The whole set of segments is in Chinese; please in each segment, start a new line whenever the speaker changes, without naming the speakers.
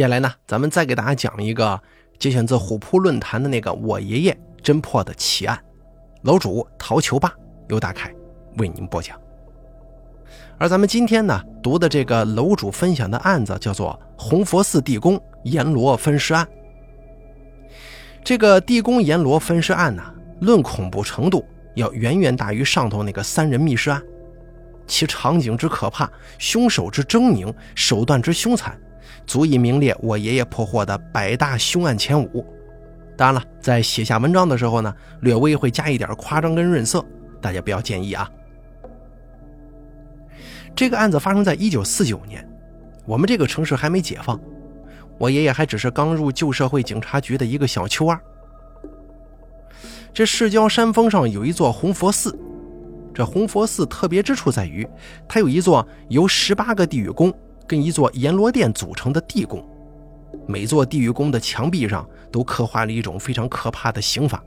接下来呢，咱们再给大家讲一个节选自虎扑论坛的那个我爷爷侦破的奇案，楼主陶球霸由大凯为您播讲。而咱们今天呢读的这个楼主分享的案子叫做红佛寺地宫阎罗分尸案。这个地宫阎罗分尸案呢，论恐怖程度要远远大于上头那个三人密室案，其场景之可怕，凶手之狰狞，手段之凶残，足以名列我爷爷破获的百大凶案前五。当然了，在写下文章的时候呢，略微会加一点夸张跟润色，大家不要介意啊。这个案子发生在一九四九年，我们这个城市还没解放，我爷爷还只是刚入旧社会警察局的一个小秋二。这市郊山峰上有一座红佛寺，这红佛寺特别之处在于，它有一座由十八个地狱宫跟一座阎罗殿组成的地宫，每座地狱宫的墙壁上都刻画了一种非常可怕的刑法。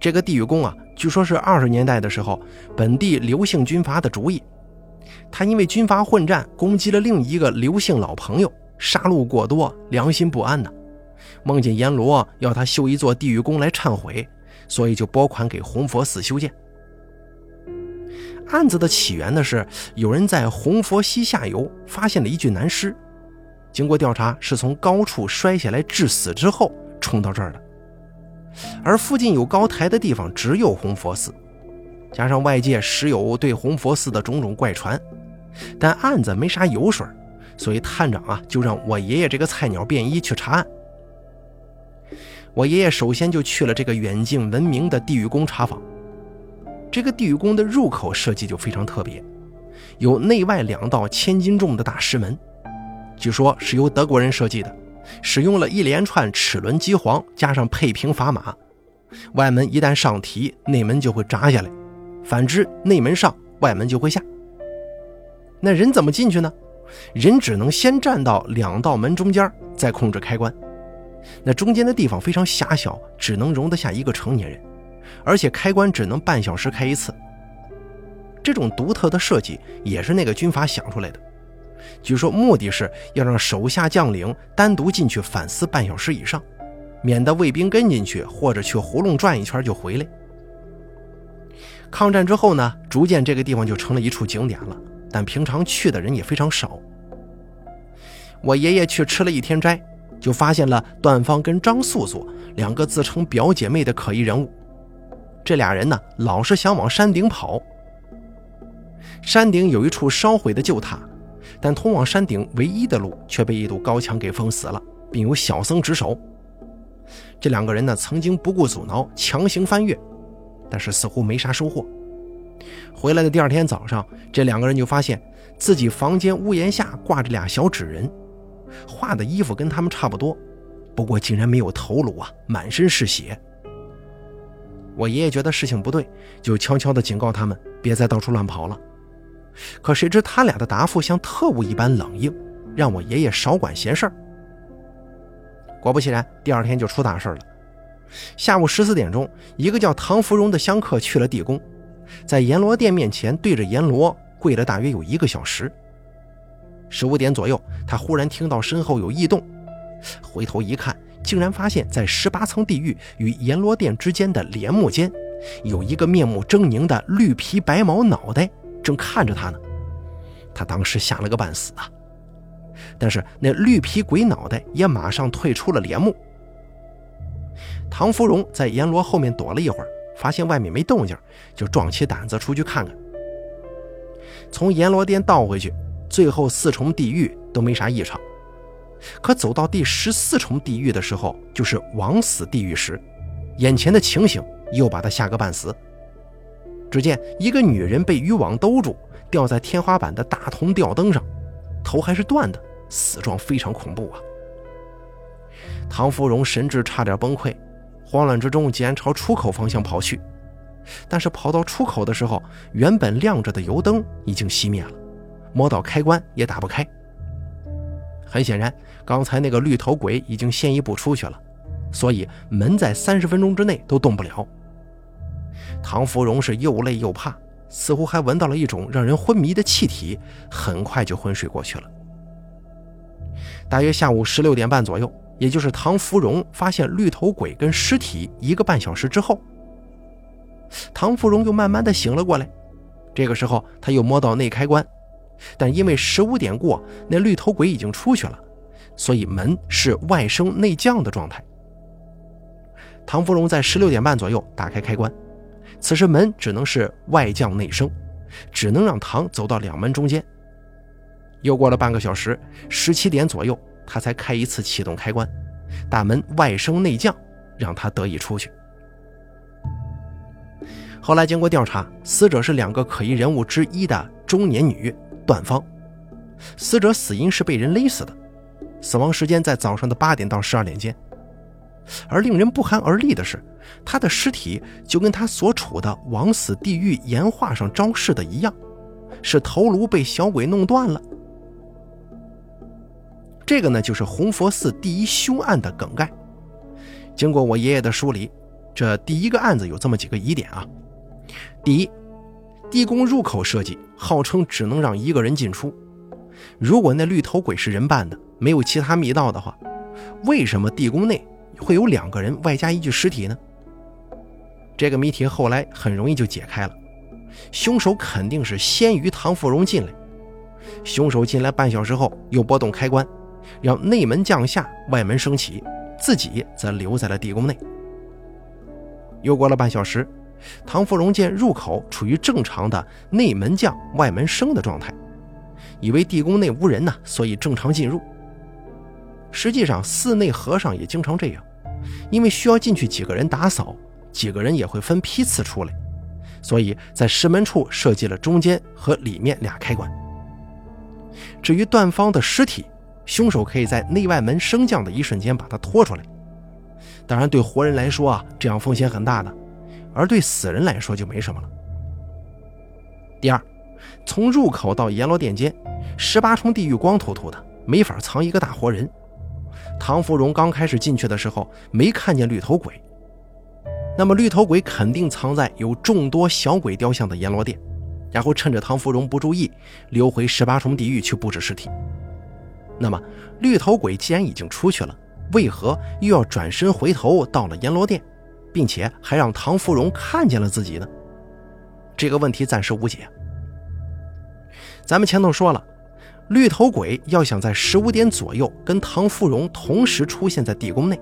这个地狱宫啊，据说是二十年代的时候本地刘姓军阀的主意。他因为军阀混战，攻击了另一个刘姓老朋友，杀戮过多，良心不安呢。梦见阎罗要他修一座地狱宫来忏悔，所以就拨款给红佛寺修建。案子的起源呢是有人在红佛溪下游发现了一具男尸，经过调查是从高处摔下来致死之后冲到这儿的，而附近有高台的地方只有红佛寺。加上外界时有对红佛寺的种种怪传，但案子没啥油水，所以探长啊就让我爷爷这个菜鸟便衣去查案。我爷爷首先就去了这个远近闻名的地狱宫查访。这个地狱宫的入口设计就非常特别，有内外两道千斤重的大石门，据说是由德国人设计的，使用了一连串齿轮机簧加上配平砝码，外门一旦上提，内门就会砸下来。反之，内门上，外门就会下。那人怎么进去呢？人只能先站到两道门中间，再控制开关。那中间的地方非常狭小，只能容得下一个成年人，而且开关只能半小时开一次。这种独特的设计也是那个军阀想出来的。据说目的是要让手下将领单独进去反思半小时以上，免得卫兵跟进去或者去胡同转一圈就回来。抗战之后呢，逐渐这个地方就成了一处景点了，但平常去的人也非常少。我爷爷去吃了一天斋，就发现了段芳跟张素素两个自称表姐妹的可疑人物。这俩人呢，老是想往山顶跑。山顶有一处烧毁的旧塔，但通往山顶唯一的路却被一堵高墙给封死了，并有小僧值守。这两个人呢，曾经不顾阻挠，强行翻越。但是似乎没啥收获。回来的第二天早上，这两个人就发现自己房间屋檐下挂着俩小纸人，画的衣服跟他们差不多，不过竟然没有头颅啊，满身是血。我爷爷觉得事情不对，就悄悄地警告他们别再到处乱跑了。可谁知他俩的答复像特务一般冷硬，让我爷爷少管闲事儿。果不其然，第二天就出大事了。下午十四点钟，一个叫唐芙蓉的香客去了地宫，在阎罗殿面前对着阎罗跪了大约有一个小时。十五点左右，他忽然听到身后有异动，回头一看，竟然发现，在十八层地狱与阎罗殿之间的帘幕间，有一个面目狰狞的绿皮白毛脑袋正看着他呢。他当时吓了个半死啊！但是那绿皮鬼脑袋也马上退出了帘幕。唐芙蓉在阎罗后面躲了一会儿，发现外面没动静，就壮起胆子出去看看。从阎罗殿倒回去，最后四重地狱都没啥异常。可走到第十四重地狱的时候，就是枉死地狱时，眼前的情形又把他吓个半死。只见一个女人被渔网兜住，吊在天花板的大铜吊灯上，头还是断的，死状非常恐怖啊！唐芙蓉神智差点崩溃。慌乱之中，竟然朝出口方向跑去，但是跑到出口的时候，原本亮着的油灯已经熄灭了，摸到开关也打不开。很显然，刚才那个绿头鬼已经先一步出去了，所以门在三十分钟之内都动不了。唐芙蓉是又累又怕，似乎还闻到了一种让人昏迷的气体，很快就昏睡过去了。大约下午十六点半左右，也就是唐芙蓉发现绿头鬼跟尸体一个半小时之后，唐芙蓉又慢慢的醒了过来。这个时候，他又摸到内开关，但因为十五点过，那绿头鬼已经出去了，所以门是外升内降的状态。唐芙蓉在十六点半左右打开开关，此时门只能是外降内升，只能让唐走到两门中间。又过了半个小时，十七点左右，他才开一次启动开关，大门外升内降，让他得以出去。后来经过调查，死者是两个可疑人物之一的中年女段芳，死者死因是被人勒死的，死亡时间在早上的八点到十二点间。而令人不寒而栗的是，他的尸体就跟他所处的枉死地狱岩画上昭示的一样，是头颅被小鬼弄断了。这个呢，就是红佛寺第一凶案的梗概。经过我爷爷的梳理，这第一个案子有这么几个疑点啊。第一，地宫入口设计号称只能让一个人进出，如果那绿头鬼是人扮的，没有其他密道的话，为什么地宫内？会有两个人外加一具尸体呢？这个谜题后来很容易就解开了，凶手肯定是先于唐芙蓉进来。凶手进来半小时后又拨动开关，让内门降下，外门升起，自己则留在了地宫内。又过了半小时，唐芙蓉见入口处于正常的内门降、外门升的状态，以为地宫内无人呢，所以正常进入。实际上，寺内和尚也经常这样，因为需要进去几个人打扫，几个人也会分批次出来，所以在石门处设计了中间和里面俩开关。至于段芳的尸体，凶手可以在内外门升降的一瞬间把它拖出来。当然，对活人来说啊，这样风险很大的，而对死人来说就没什么了。第二，从入口到阎罗殿间，十八重地狱光秃秃的，没法藏一个大活人。唐芙蓉刚开始进去的时候没看见绿头鬼，那么绿头鬼肯定藏在有众多小鬼雕像的阎罗殿，然后趁着唐芙蓉不注意溜回十八重地狱去布置尸体。那么绿头鬼既然已经出去了，为何又要转身回头到了阎罗殿，并且还让唐芙蓉看见了自己呢？这个问题暂时无解。咱们前头说了。绿头鬼要想在十五点左右跟唐芙蓉同时出现在地宫内，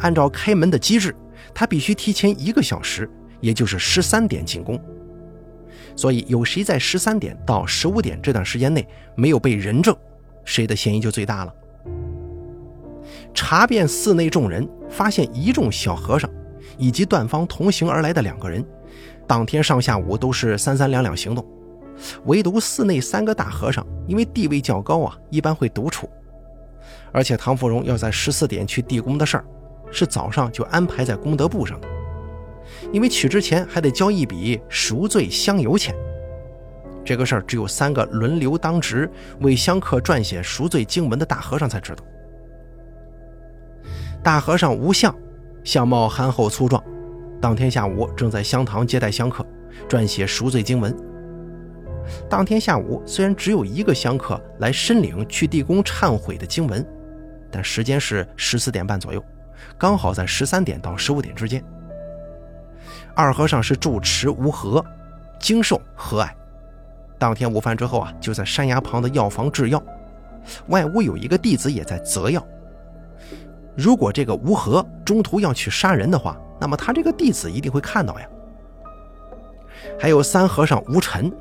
按照开门的机制，他必须提前一个小时，也就是十三点进宫。所以，有谁在十三点到十五点这段时间内没有被人证，谁的嫌疑就最大了。查遍寺内众人，发现一众小和尚以及段方同行而来的两个人，当天上下午都是三三两两行动。唯独寺内三个大和尚，因为地位较高啊，一般会独处。而且唐芙蓉要在十四点去地宫的事儿，是早上就安排在功德簿上的。因为去之前还得交一笔赎罪香油钱，这个事儿只有三个轮流当值为香客撰写赎罪经文的大和尚才知道。大和尚无相，相貌憨厚粗壮，当天下午正在香堂接待香客，撰写赎罪经文。当天下午，虽然只有一个香客来申领去地宫忏悔的经文，但时间是十四点半左右，刚好在十三点到十五点之间。二和尚是住持无和，经受和蔼。当天午饭之后啊，就在山崖旁的药房制药，外屋有一个弟子也在择药。如果这个无和中途要去杀人的话，那么他这个弟子一定会看到呀。还有三和尚无尘。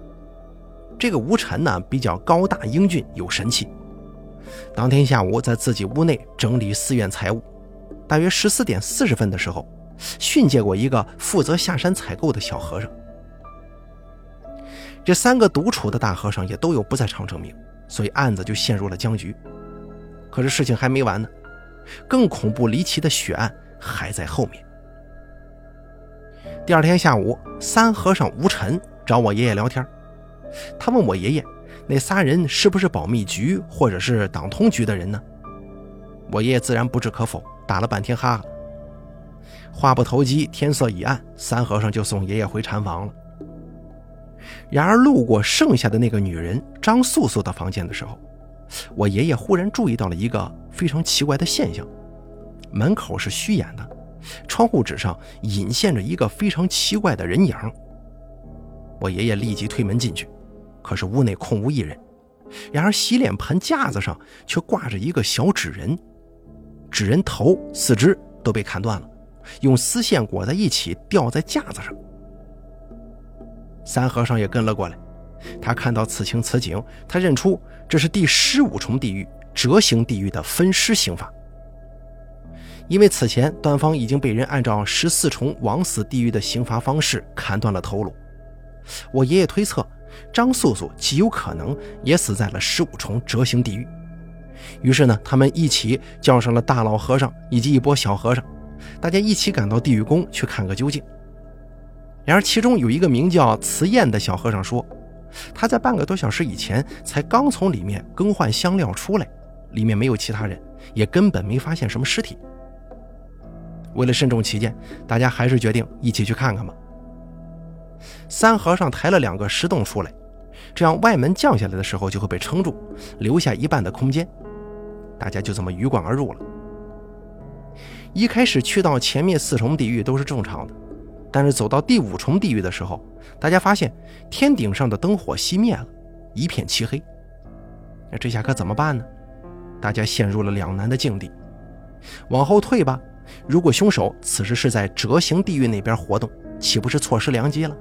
这个吴尘呢，比较高大英俊，有神气。当天下午，在自己屋内整理寺院财物，大约十四点四十分的时候，训诫过一个负责下山采购的小和尚。这三个独处的大和尚也都有不在场证明，所以案子就陷入了僵局。可是事情还没完呢，更恐怖离奇的血案还在后面。第二天下午，三和尚吴尘找我爷爷聊天。他问我爷爷：“那仨人是不是保密局或者是党通局的人呢？”我爷爷自然不置可否，打了半天哈哈。话不投机，天色已暗，三和尚就送爷爷回禅房了。然而路过剩下的那个女人张素素的房间的时候，我爷爷忽然注意到了一个非常奇怪的现象：门口是虚掩的，窗户纸上隐现着一个非常奇怪的人影。我爷爷立即推门进去，可是屋内空无一人。然而洗脸盆架子上却挂着一个小纸人，纸人头、四肢都被砍断了，用丝线裹在一起吊在架子上。三和尚也跟了过来。他看到此情此景，他认出这是第十五重地狱折刑地狱的分尸刑法。因为此前段方已经被人按照十四重枉死地狱的刑罚方式砍断了头颅，我爷爷推测张素素极有可能也死在了十五重折刑地狱。于是呢，他们一起叫上了大老和尚以及一波小和尚，大家一起赶到地狱宫去看个究竟。然而，其中有一个名叫慈燕的小和尚说。他在半个多小时以前才刚从里面更换香料出来，里面没有其他人，也根本没发现什么尸体。为了慎重起见，大家还是决定一起去看看吧。三和尚抬了两个石洞出来，这样外门降下来的时候就会被撑住，留下一半的空间。大家就这么鱼贯而入了。一开始去到前面四重地狱都是正常的。但是走到第五重地狱的时候，大家发现天顶上的灯火熄灭了，一片漆黑。那这下可怎么办呢？大家陷入了两难的境地。往后退吧，如果凶手此时是在折刑地狱那边活动，岂不是错失良机了？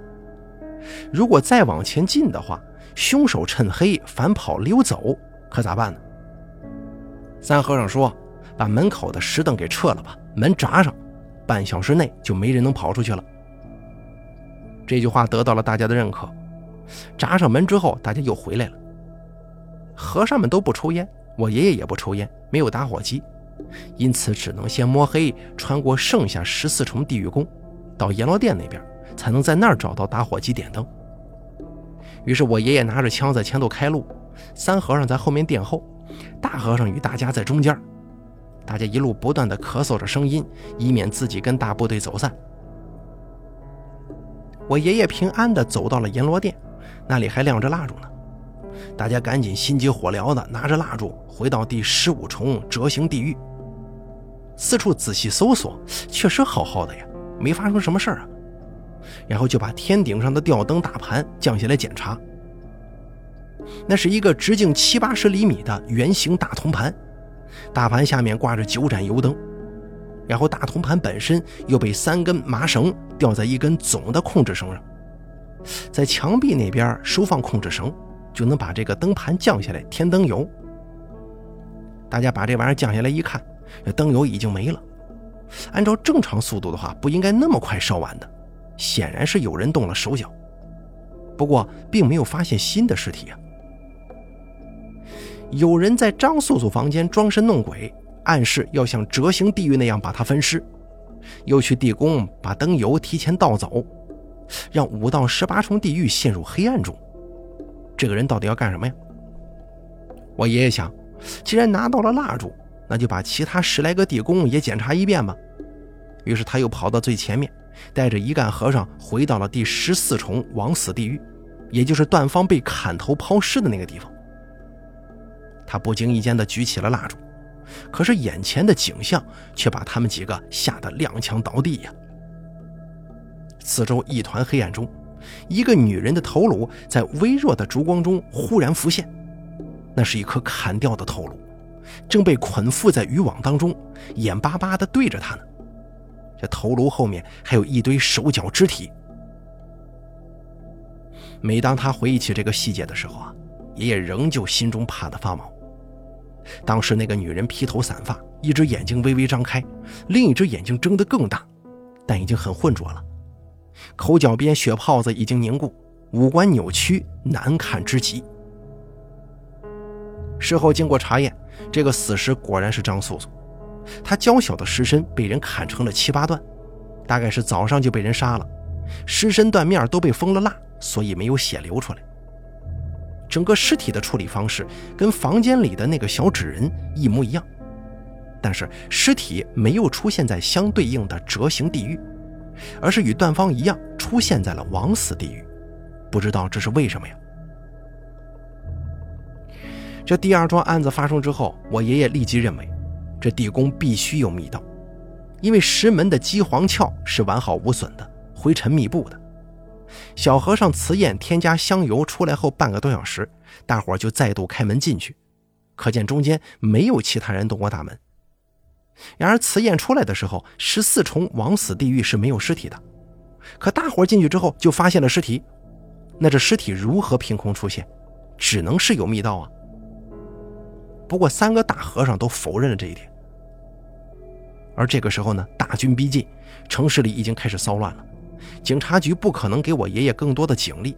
如果再往前进的话，凶手趁黑反跑溜走，可咋办呢？三和尚说：“把门口的石凳给撤了吧，门闸上，半小时内就没人能跑出去了。”这句话得到了大家的认可。闸上门之后，大家又回来了。和尚们都不抽烟，我爷爷也不抽烟，没有打火机，因此只能先摸黑穿过剩下十四重地狱宫，到阎罗殿那边，才能在那儿找到打火机点灯。于是我爷爷拿着枪在前头开路，三和尚在后面殿后，大和尚与大家在中间。大家一路不断的咳嗽着声音，以免自己跟大部队走散。我爷爷平安的走到了阎罗殿，那里还亮着蜡烛呢。大家赶紧心急火燎的拿着蜡烛回到第十五重折刑地狱，四处仔细搜索，确实好好的呀，没发生什么事儿啊。然后就把天顶上的吊灯大盘降下来检查，那是一个直径七八十厘米的圆形大铜盘，大盘下面挂着九盏油灯。然后大铜盘本身又被三根麻绳吊在一根总的控制绳上，在墙壁那边收放控制绳，就能把这个灯盘降下来添灯油。大家把这玩意儿降下来一看，这灯油已经没了。按照正常速度的话，不应该那么快烧完的，显然是有人动了手脚。不过并没有发现新的尸体啊，有人在张素素房间装神弄鬼。暗示要像折刑地狱那样把她分尸，又去地宫把灯油提前倒走，让五到十八重地狱陷入黑暗中。这个人到底要干什么呀？我爷爷想，既然拿到了蜡烛，那就把其他十来个地宫也检查一遍吧。于是他又跑到最前面，带着一干和尚回到了第十四重枉死地狱，也就是段方被砍头抛尸的那个地方。他不经意间的举起了蜡烛。可是眼前的景象却把他们几个吓得踉跄倒地呀！四周一团黑暗中，一个女人的头颅在微弱的烛光中忽然浮现，那是一颗砍掉的头颅，正被捆缚在渔网当中，眼巴巴地对着他呢。这头颅后面还有一堆手脚肢体。每当他回忆起这个细节的时候啊，爷爷仍旧心中怕得发毛。当时那个女人披头散发，一只眼睛微微张开，另一只眼睛睁得更大，但已经很浑浊了。口角边血泡子已经凝固，五官扭曲，难看之极。事后经过查验，这个死尸果然是张素素。他娇小的尸身被人砍成了七八段，大概是早上就被人杀了，尸身断面都被封了蜡，所以没有血流出来。整个尸体的处理方式跟房间里的那个小纸人一模一样，但是尸体没有出现在相对应的折形地狱，而是与段方一样出现在了枉死地狱。不知道这是为什么呀？这第二桩案子发生之后，我爷爷立即认为，这地宫必须有密道，因为石门的基黄鞘是完好无损的，灰尘密布的。小和尚瓷砚添加香油出来后半个多小时，大伙就再度开门进去，可见中间没有其他人动过大门。然而瓷砚出来的时候，十四重枉死地狱是没有尸体的，可大伙进去之后就发现了尸体，那这尸体如何凭空出现？只能是有密道啊。不过三个大和尚都否认了这一点。而这个时候呢，大军逼近，城市里已经开始骚乱了。警察局不可能给我爷爷更多的警力，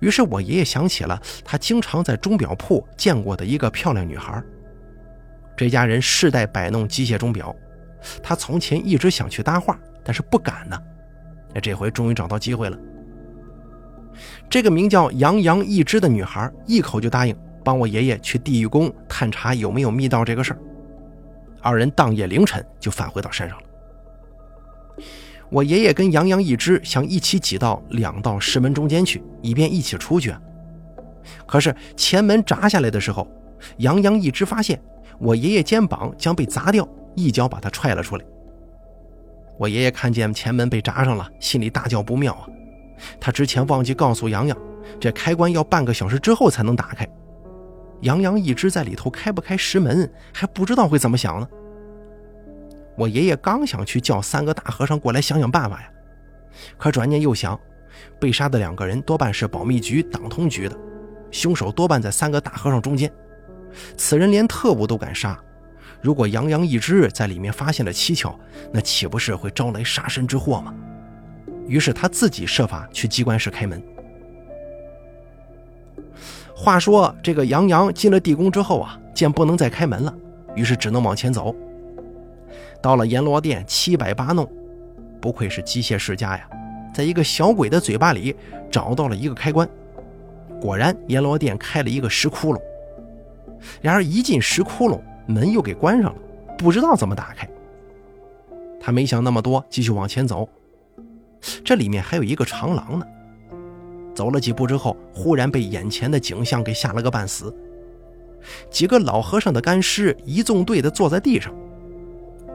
于是我爷爷想起了他经常在钟表铺见过的一个漂亮女孩。这家人世代摆弄机械钟表，他从前一直想去搭话，但是不敢呢。那这回终于找到机会了。这个名叫杨洋一枝的女孩一口就答应帮我爷爷去地狱宫探查有没有密道这个事儿。二人当夜凌晨就返回到山上了。我爷爷跟杨洋一只想一起挤到两道石门中间去，以便一起出去。可是前门砸下来的时候，杨洋一只发现我爷爷肩膀将被砸掉，一脚把他踹了出来。我爷爷看见前门被砸上了，心里大叫不妙啊！他之前忘记告诉杨洋，这开关要半个小时之后才能打开。杨洋一直在里头开不开石门，还不知道会怎么想呢。我爷爷刚想去叫三个大和尚过来想想办法呀，可转念又想，被杀的两个人多半是保密局、党通局的，凶手多半在三个大和尚中间。此人连特务都敢杀，如果杨洋一枝在里面发现了蹊跷，那岂不是会招来杀身之祸吗？于是他自己设法去机关室开门。话说这个杨洋进了地宫之后啊，见不能再开门了，于是只能往前走。到了阎罗殿，七摆八弄，不愧是机械世家呀！在一个小鬼的嘴巴里找到了一个开关，果然阎罗殿开了一个石窟窿。然而一进石窟窿，门又给关上了，不知道怎么打开。他没想那么多，继续往前走。这里面还有一个长廊呢。走了几步之后，忽然被眼前的景象给吓了个半死。几个老和尚的干尸一纵队的坐在地上。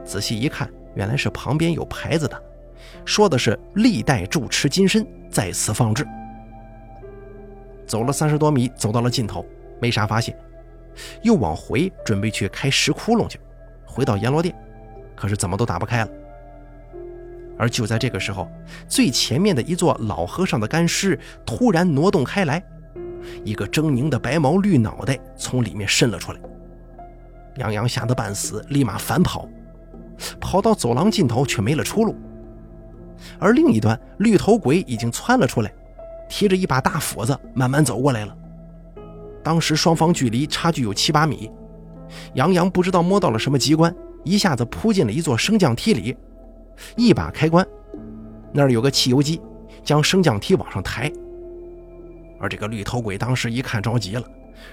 仔细一看，原来是旁边有牌子的，说的是“历代住持金身在此放置”。走了三十多米，走到了尽头，没啥发现，又往回准备去开石窟窿去，回到阎罗殿，可是怎么都打不开了。而就在这个时候，最前面的一座老和尚的干尸突然挪动开来，一个狰狞的白毛绿脑袋从里面伸了出来。杨洋吓得半死，立马反跑。跑到走廊尽头，却没了出路。而另一端，绿头鬼已经窜了出来，提着一把大斧子，慢慢走过来了。当时双方距离差距有七八米，杨洋不知道摸到了什么机关，一下子扑进了一座升降梯里，一把开关，那儿有个汽油机，将升降梯往上抬。而这个绿头鬼当时一看着急了，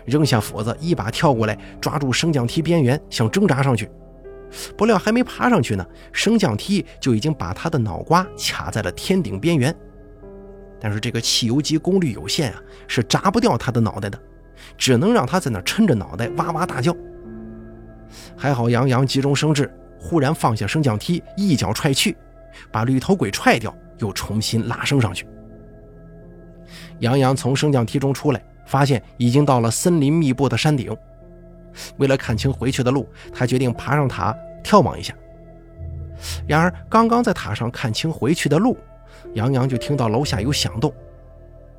扔下斧子，一把跳过来，抓住升降梯边缘，想挣扎上去。不料还没爬上去呢，升降梯就已经把他的脑瓜卡在了天顶边缘。但是这个汽油机功率有限啊，是砸不掉他的脑袋的，只能让他在那抻着脑袋哇哇大叫。还好杨洋急中生智，忽然放下升降梯，一脚踹去，把绿头鬼踹掉，又重新拉升上去。杨洋从升降梯中出来，发现已经到了森林密布的山顶。为了看清回去的路，他决定爬上塔眺望一下。然而，刚刚在塔上看清回去的路，杨洋就听到楼下有响动。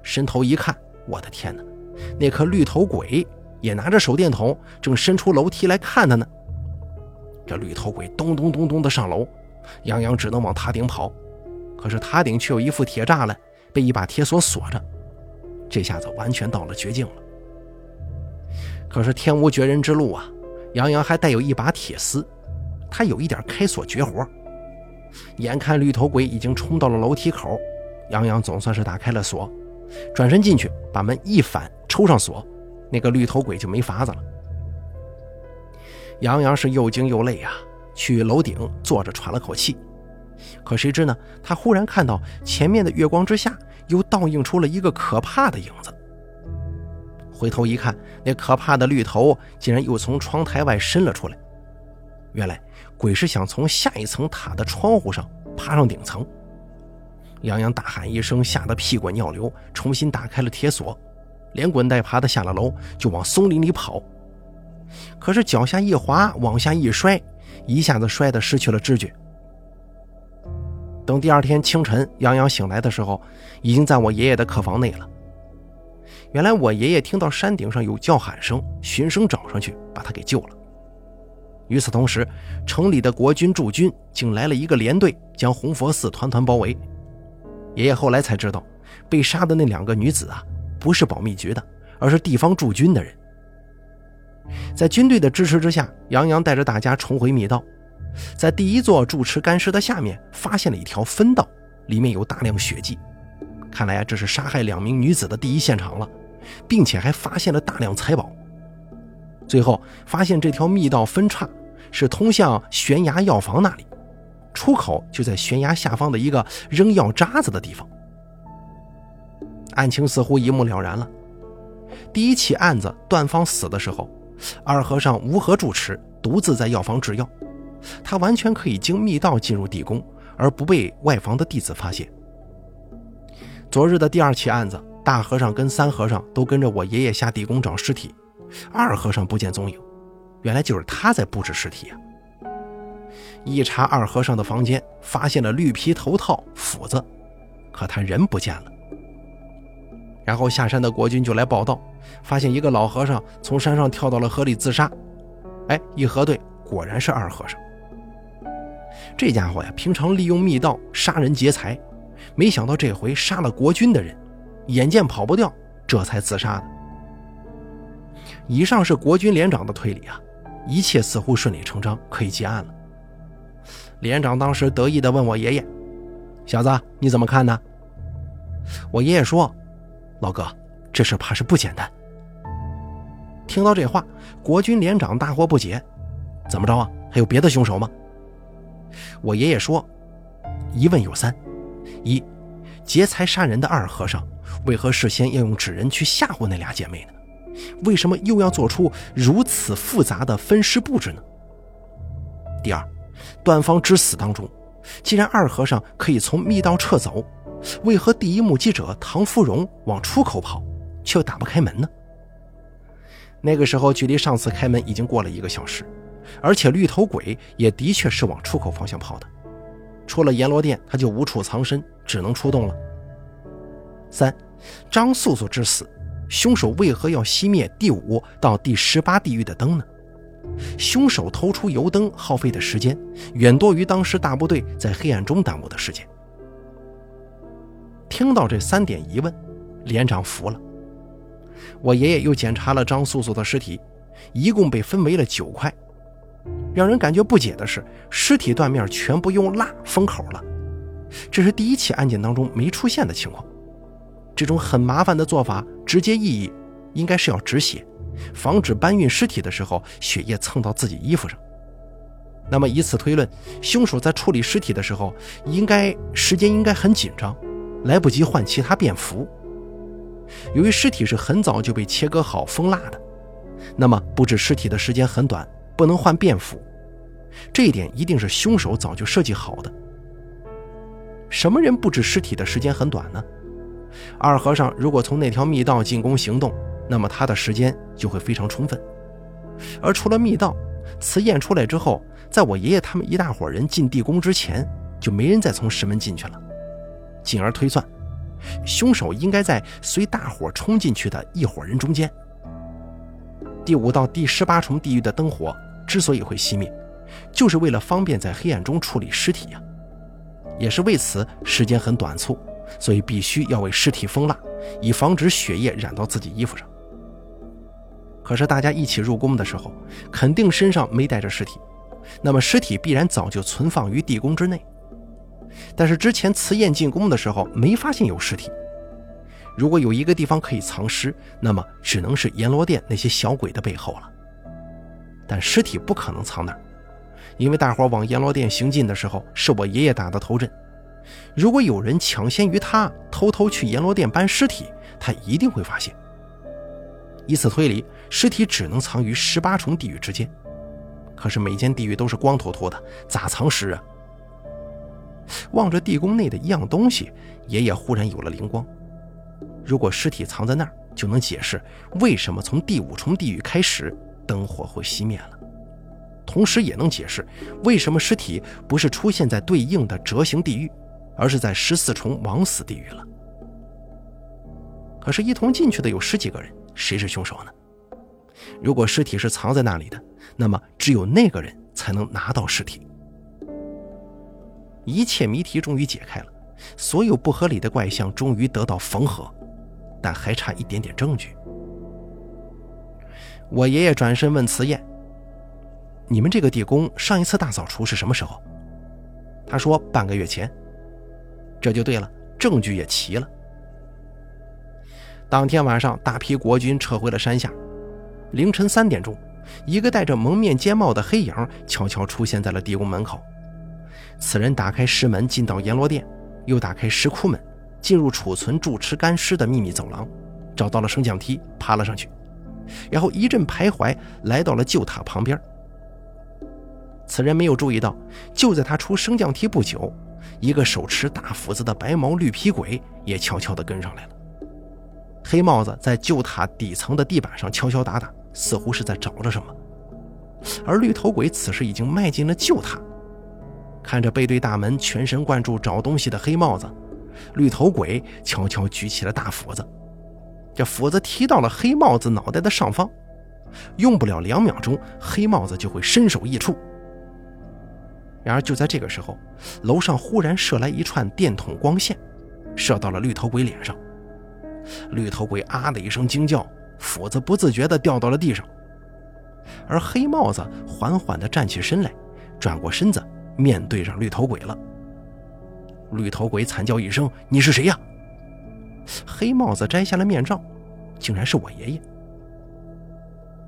伸头一看，我的天哪！那颗绿头鬼也拿着手电筒，正伸出楼梯来看他呢。这绿头鬼咚咚咚咚的上楼，杨洋只能往塔顶跑。可是塔顶却有一副铁栅栏，被一把铁锁锁着。这下子完全到了绝境了。可是天无绝人之路啊！杨洋还带有一把铁丝，他有一点开锁绝活。眼看绿头鬼已经冲到了楼梯口，杨洋总算是打开了锁，转身进去，把门一反，抽上锁，那个绿头鬼就没法子了。杨洋是又惊又累啊，去楼顶坐着喘了口气。可谁知呢？他忽然看到前面的月光之下，又倒映出了一个可怕的影子。回头一看，那可怕的绿头竟然又从窗台外伸了出来。原来鬼是想从下一层塔的窗户上爬上顶层。杨洋大喊一声，吓得屁滚尿流，重新打开了铁锁，连滚带爬的下了楼，就往松林里跑。可是脚下一滑，往下一摔，一下子摔得失去了知觉。等第二天清晨，杨洋醒来的时候，已经在我爷爷的客房内了。原来我爷爷听到山顶上有叫喊声，循声找上去，把他给救了。与此同时，城里的国军驻军竟来了一个连队，将红佛寺团团包围。爷爷后来才知道，被杀的那两个女子啊，不是保密局的，而是地方驻军的人。在军队的支持之下，杨洋带着大家重回密道，在第一座住持干尸的下面发现了一条分道，里面有大量血迹。看来啊，这是杀害两名女子的第一现场了，并且还发现了大量财宝。最后发现这条密道分叉是通向悬崖药房那里。出口就在悬崖下方的一个扔药渣子的地方。案情似乎一目了然了。第一起案子，段芳死的时候，二和尚无何住持，独自在药房制药，他完全可以经密道进入地宫，而不被外房的弟子发现。昨日的第二起案子，大和尚跟三和尚都跟着我爷爷下地宫找尸体，二和尚不见踪影，原来就是他在布置尸体啊。一查二和尚的房间，发现了绿皮头套、斧子，可他人不见了。然后下山的国军就来报道，发现一个老和尚从山上跳到了河里自杀。哎，一核对，果然是二和尚。这家伙呀，平常利用密道杀人劫财，没想到这回杀了国军的人，眼见跑不掉，这才自杀的。以上是国军连长的推理啊，一切似乎顺理成章，可以结案了。连长当时得意地问我爷爷：“小子，你怎么看呢？”我爷爷说：“老哥，这事怕是不简单。”听到这话，国军连长大惑不解：“怎么着啊？还有别的凶手吗？”我爷爷说：“疑问有三：一，劫财杀人的二和尚为何事先要用纸人去吓唬那俩姐妹呢？为什么又要做出如此复杂的分尸布置呢？第二。”段芳之死当中，既然二和尚可以从密道撤走，为何第一目击者唐芙蓉往出口跑，却打不开门呢？那个时候距离上次开门已经过了一个小时，而且绿头鬼也的确是往出口方向跑的。出了阎罗殿，他就无处藏身，只能出动了。三，张素素之死，凶手为何要熄灭第五到第十八地狱的灯呢？凶手偷出油灯耗费的时间，远多于当时大部队在黑暗中耽误的时间。听到这三点疑问，连长服了。我爷爷又检查了张素素的尸体，一共被分为了九块。让人感觉不解的是，尸体断面全部用蜡封口了，这是第一起案件当中没出现的情况。这种很麻烦的做法，直接意义应该是要止血。防止搬运尸体的时候血液蹭到自己衣服上。那么以此推论，凶手在处理尸体的时候，应该时间应该很紧张，来不及换其他便服。由于尸体是很早就被切割好封蜡的，那么布置尸体的时间很短，不能换便服。这一点一定是凶手早就设计好的。什么人布置尸体的时间很短呢？二和尚如果从那条密道进宫行动。那么他的时间就会非常充分，而除了密道，瓷验出来之后，在我爷爷他们一大伙人进地宫之前，就没人再从石门进去了。进而推算，凶手应该在随大伙冲进去的一伙人中间。第五到第十八重地狱的灯火之所以会熄灭，就是为了方便在黑暗中处理尸体呀，也是为此时间很短促，所以必须要为尸体封蜡，以防止血液染到自己衣服上。可是大家一起入宫的时候，肯定身上没带着尸体，那么尸体必然早就存放于地宫之内。但是之前慈燕进宫的时候没发现有尸体，如果有一个地方可以藏尸，那么只能是阎罗殿那些小鬼的背后了。但尸体不可能藏那儿，因为大伙往阎罗殿行进的时候是我爷爷打的头阵，如果有人抢先于他偷偷去阎罗殿搬尸体，他一定会发现。以此推理，尸体只能藏于十八重地狱之间。可是每间地狱都是光秃秃的，咋藏尸啊？望着地宫内的一样东西，爷爷忽然有了灵光：如果尸体藏在那儿，就能解释为什么从第五重地狱开始灯火会熄灭了，同时也能解释为什么尸体不是出现在对应的折形地狱，而是在十四重枉死地狱了。可是，一同进去的有十几个人，谁是凶手呢？如果尸体是藏在那里的，那么只有那个人才能拿到尸体。一切谜题终于解开了，所有不合理的怪象终于得到缝合，但还差一点点证据。我爷爷转身问慈燕：“你们这个地宫上一次大扫除是什么时候？”他说：“半个月前。”这就对了，证据也齐了。当天晚上，大批国军撤回了山下。凌晨三点钟，一个戴着蒙面尖帽的黑影悄悄出现在了地宫门口。此人打开石门，进到阎罗殿，又打开石窟门，进入储存住持干尸的秘密走廊，找到了升降梯，爬了上去，然后一阵徘徊，来到了旧塔旁边。此人没有注意到，就在他出升降梯不久，一个手持大斧子的白毛绿皮鬼也悄悄地跟上来了。黑帽子在旧塔底层的地板上敲敲打打，似乎是在找着什么。而绿头鬼此时已经迈进了旧塔，看着背对大门、全神贯注找东西的黑帽子，绿头鬼悄悄举起了大斧子。这斧子踢到了黑帽子脑袋的上方，用不了两秒钟，黑帽子就会身首异处。然而就在这个时候，楼上忽然射来一串电筒光线，射到了绿头鬼脸上。绿头鬼啊的一声惊叫，斧子不自觉地掉到了地上。而黑帽子缓缓地站起身来，转过身子面对上绿头鬼了。绿头鬼惨叫一声：“你是谁呀？”黑帽子摘下了面罩，竟然是我爷爷。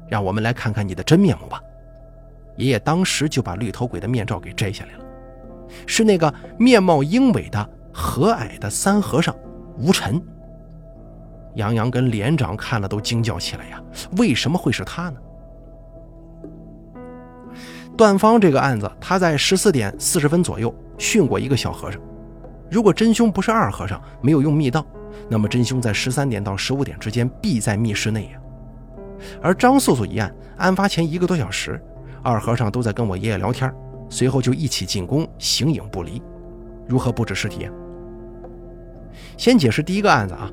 让我们来看看你的真面目吧。爷爷当时就把绿头鬼的面罩给摘下来了，是那个面貌英伟的和蔼的三和尚吴尘。杨洋跟连长看了都惊叫起来呀！为什么会是他呢？段方这个案子，他在十四点四十分左右训过一个小和尚。如果真凶不是二和尚，没有用密道，那么真凶在十三点到十五点之间必在密室内呀。而张素素一案，案发前一个多小时，二和尚都在跟我爷爷聊天，随后就一起进宫，形影不离。如何布置尸体？先解释第一个案子啊。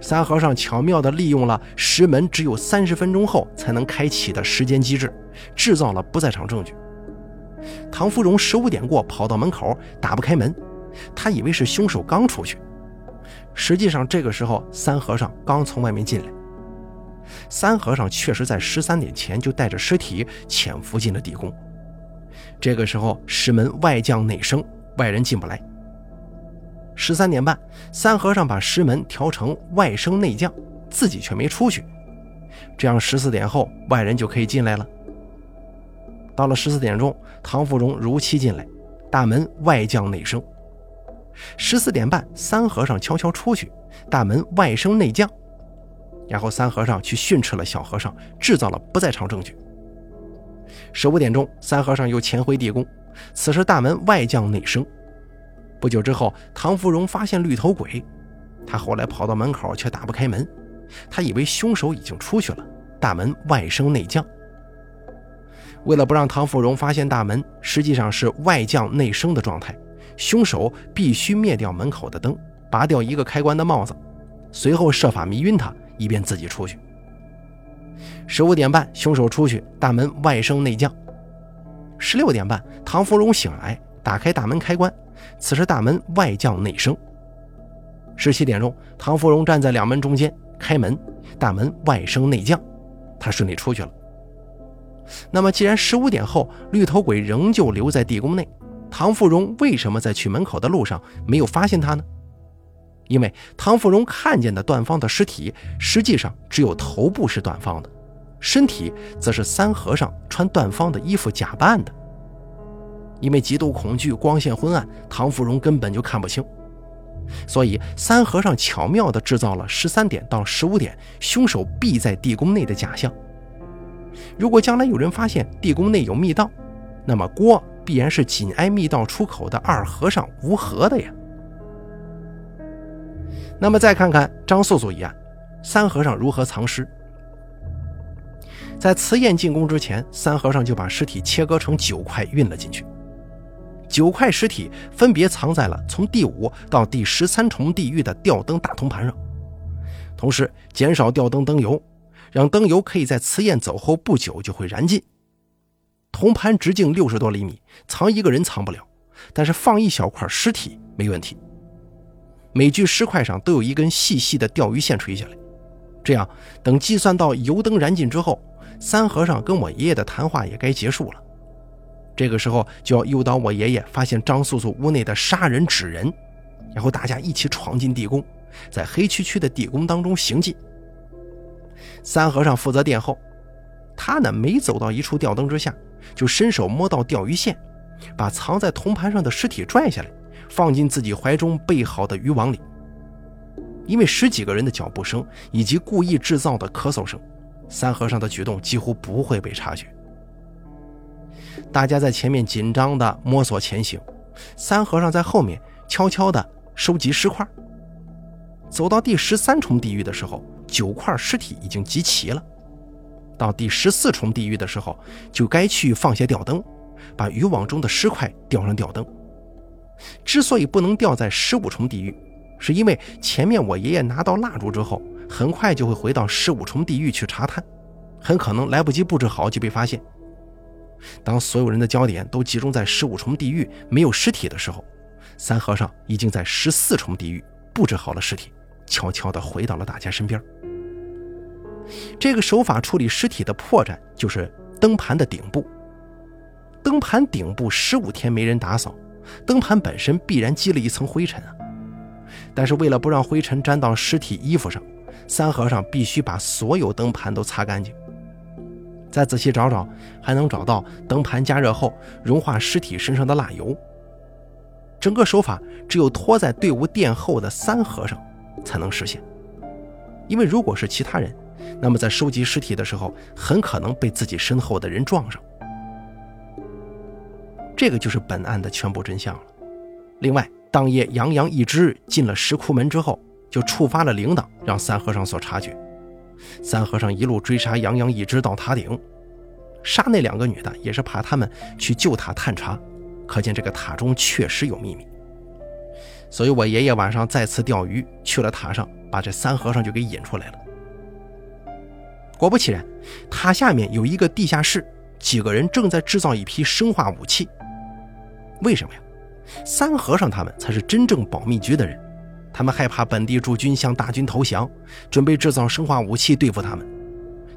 三和尚巧妙地利用了石门只有三十分钟后才能开启的时间机制，制造了不在场证据。唐芙蓉十五点过跑到门口，打不开门，他以为是凶手刚出去，实际上这个时候三和尚刚从外面进来。三和尚确实在十三点前就带着尸体潜伏进了地宫，这个时候石门外降内生，外人进不来。十三点半，三和尚把石门调成外升内降，自己却没出去。这样十四点后，外人就可以进来了。到了十四点钟，唐芙蓉如期进来，大门外降内升。十四点半，三和尚悄悄出去，大门外升内降。然后三和尚去训斥了小和尚，制造了不在场证据。十五点钟，三和尚又潜回地宫，此时大门外降内升。不久之后，唐芙蓉发现绿头鬼，他后来跑到门口却打不开门，他以为凶手已经出去了，大门外升内降。为了不让唐芙蓉发现大门实际上是外降内升的状态，凶手必须灭掉门口的灯，拔掉一个开关的帽子，随后设法迷晕他，以便自己出去。十五点半，凶手出去，大门外升内降。十六点半，唐芙蓉醒来，打开大门开关。此时大门外降内升。十七点钟，唐芙蓉站在两门中间开门，大门外升内降，她顺利出去了。那么，既然十五点后绿头鬼仍旧留在地宫内，唐芙蓉为什么在去门口的路上没有发现他呢？因为唐芙蓉看见的段方的尸体，实际上只有头部是段方的，身体则是三和尚穿段方的衣服假扮的。因为极度恐惧，光线昏暗，唐芙蓉根本就看不清。所以三和尚巧妙地制造了十三点到十五点凶手必在地宫内的假象。如果将来有人发现地宫内有密道，那么锅必然是紧挨密道出口的二和尚吴和的呀。那么再看看张素素一案，三和尚如何藏尸？在瓷砚进宫之前，三和尚就把尸体切割成九块运了进去。九块尸体分别藏在了从第五到第十三重地狱的吊灯大铜盘上，同时减少吊灯灯油，让灯油可以在瓷砚走后不久就会燃尽。铜盘直径六十多厘米，藏一个人藏不了，但是放一小块尸体没问题。每具尸块上都有一根细细的钓鱼线垂下来，这样等计算到油灯燃尽之后，三和尚跟我爷爷的谈话也该结束了。这个时候就要诱导我爷爷发现张素素屋内的杀人纸人，然后大家一起闯进地宫，在黑黢黢的地宫当中行进。三和尚负责殿后，他呢每走到一处吊灯之下，就伸手摸到钓鱼线，把藏在铜盘上的尸体拽下来，放进自己怀中备好的渔网里。因为十几个人的脚步声以及故意制造的咳嗽声，三和尚的举动几乎不会被察觉。大家在前面紧张地摸索前行，三和尚在后面悄悄地收集尸块。走到第十三重地狱的时候，九块尸体已经集齐了。到第十四重地狱的时候，就该去放下吊灯，把渔网中的尸块吊上吊灯。之所以不能吊在十五重地狱，是因为前面我爷爷拿到蜡烛之后，很快就会回到十五重地狱去查探，很可能来不及布置好就被发现。当所有人的焦点都集中在十五重地狱没有尸体的时候，三和尚已经在十四重地狱布置好了尸体，悄悄地回到了大家身边。这个手法处理尸体的破绽就是灯盘的顶部。灯盘顶部十五天没人打扫，灯盘本身必然积了一层灰尘啊。但是为了不让灰尘沾到尸体衣服上，三和尚必须把所有灯盘都擦干净。再仔细找找，还能找到灯盘加热后融化尸体身上的蜡油。整个手法只有拖在队伍殿后的三和尚才能实现，因为如果是其他人，那么在收集尸体的时候，很可能被自己身后的人撞上。这个就是本案的全部真相了。另外，当夜杨洋一支进了石窟门之后，就触发了铃铛，让三和尚所察觉。三和尚一路追杀杨洋一直到塔顶，杀那两个女的也是怕他们去救塔探查，可见这个塔中确实有秘密。所以我爷爷晚上再次钓鱼去了塔上，把这三和尚就给引出来了。果不其然，塔下面有一个地下室，几个人正在制造一批生化武器。为什么呀？三和尚他们才是真正保密局的人。他们害怕本地驻军向大军投降，准备制造生化武器对付他们。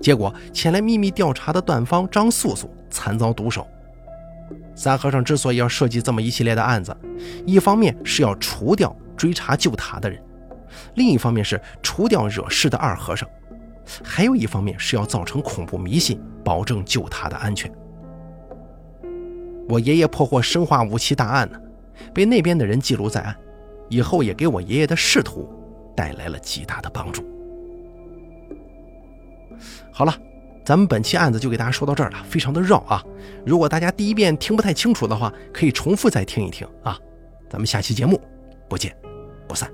结果前来秘密调查的段方张素素惨遭毒手。三和尚之所以要设计这么一系列的案子，一方面是要除掉追查救塔的人，另一方面是除掉惹事的二和尚，还有一方面是要造成恐怖迷信，保证救塔的安全。我爷爷破获生化武器大案呢，被那边的人记录在案。以后也给我爷爷的仕途带来了极大的帮助。好了，咱们本期案子就给大家说到这儿了，非常的绕啊！如果大家第一遍听不太清楚的话，可以重复再听一听啊！咱们下期节目不见不散。